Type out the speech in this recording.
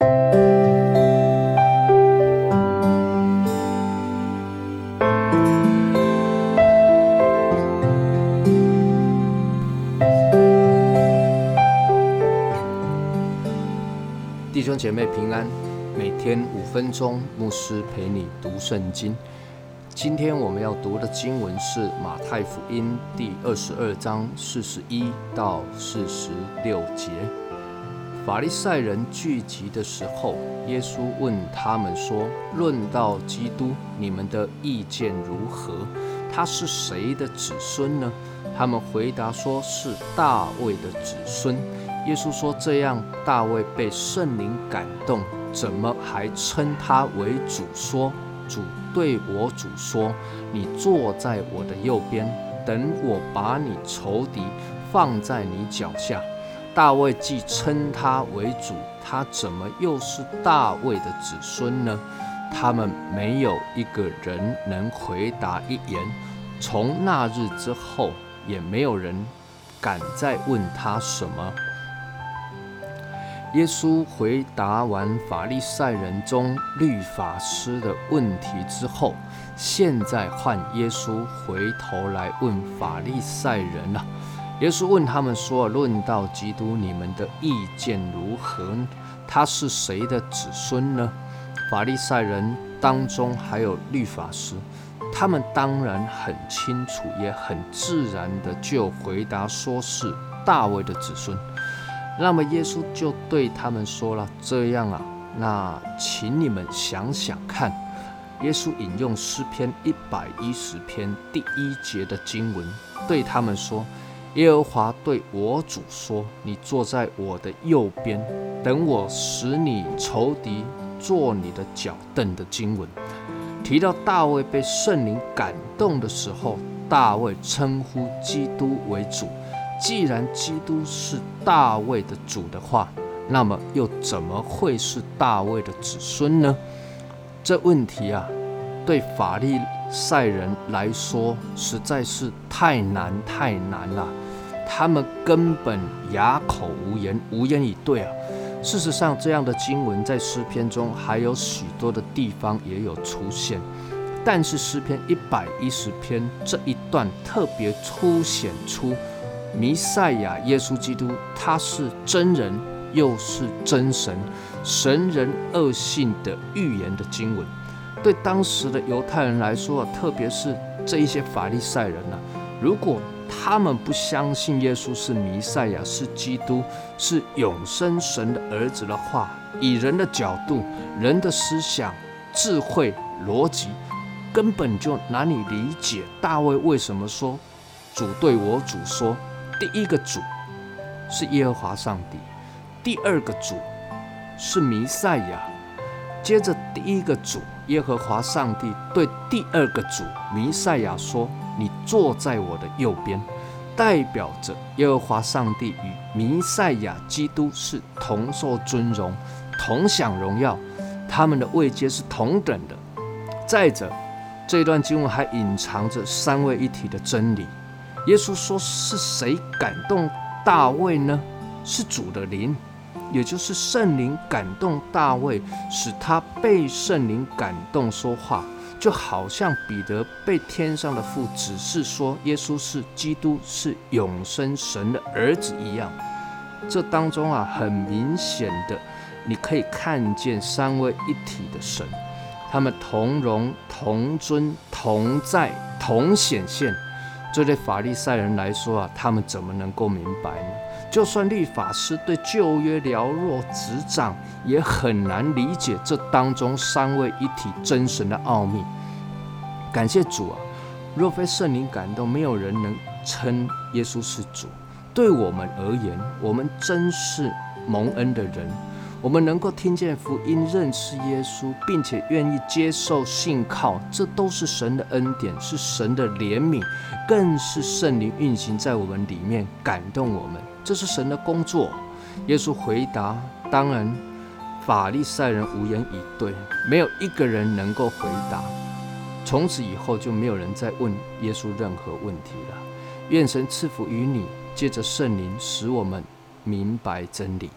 弟兄姐妹平安，每天五分钟，牧师陪你读圣经。今天我们要读的经文是马太福音第二十二章四十一到四十六节。法利赛人聚集的时候，耶稣问他们说：“论到基督，你们的意见如何？他是谁的子孙呢？”他们回答说：“是大卫的子孙。”耶稣说：“这样，大卫被圣灵感动，怎么还称他为主？说主对我主说：‘你坐在我的右边，等我把你仇敌放在你脚下。’大卫既称他为主，他怎么又是大卫的子孙呢？他们没有一个人能回答一言。从那日之后，也没有人敢再问他什么。”耶稣回答完法利赛人中律法师的问题之后，现在换耶稣回头来问法利赛人了。耶稣问他们说：“论到基督，你们的意见如何？他是谁的子孙呢？”法利赛人当中还有律法师，他们当然很清楚，也很自然的就回答说是大卫的子孙。那么耶稣就对他们说了：“这样啊，那请你们想想看。”耶稣引用诗篇一百一十篇第一节的经文，对他们说：“耶和华对我主说：‘你坐在我的右边，等我使你仇敌坐你的脚凳’的经文，提到大卫被圣灵感动的时候，大卫称呼基督为主。既然基督是大卫的主的话，那么又怎么会是大卫的子孙呢？这问题啊，对法利赛人来说实在是太难太难了，他们根本哑口无言，无言以对啊。事实上，这样的经文在诗篇中还有许多的地方也有出现，但是诗篇一百一十篇这一段特别凸显出。弥赛亚耶稣基督，他是真人，又是真神，神人二性的预言的经文，对当时的犹太人来说，特别是这一些法利赛人呢，如果他们不相信耶稣是弥赛亚，是基督，是永生神的儿子的话，以人的角度、人的思想、智慧、逻辑，根本就难以理解大卫为什么说主对我主说。第一个主是耶和华上帝，第二个主是弥赛亚。接着，第一个主耶和华上帝对第二个主弥赛亚说：“你坐在我的右边。”代表着耶和华上帝与弥赛亚基督是同受尊荣、同享荣耀，他们的位阶是同等的。再者，这段经文还隐藏着三位一体的真理。耶稣说：“是谁感动大卫呢？是主的灵，也就是圣灵感动大卫，使他被圣灵感动说话，就好像彼得被天上的父指示说耶稣是基督，是永生神的儿子一样。这当中啊，很明显的，你可以看见三位一体的神，他们同荣、同尊、同在、同显现。”这对法利赛人来说啊，他们怎么能够明白呢？就算律法师对旧约了若指掌，也很难理解这当中三位一体真神的奥秘。感谢主啊！若非圣灵感动，没有人能称耶稣是主。对我们而言，我们真是蒙恩的人。我们能够听见福音、认识耶稣，并且愿意接受信靠，这都是神的恩典，是神的怜悯，更是圣灵运行在我们里面，感动我们。这是神的工作。耶稣回答：“当然，法利赛人无言以对，没有一个人能够回答。从此以后，就没有人再问耶稣任何问题了。愿神赐福于你，借着圣灵，使我们明白真理。”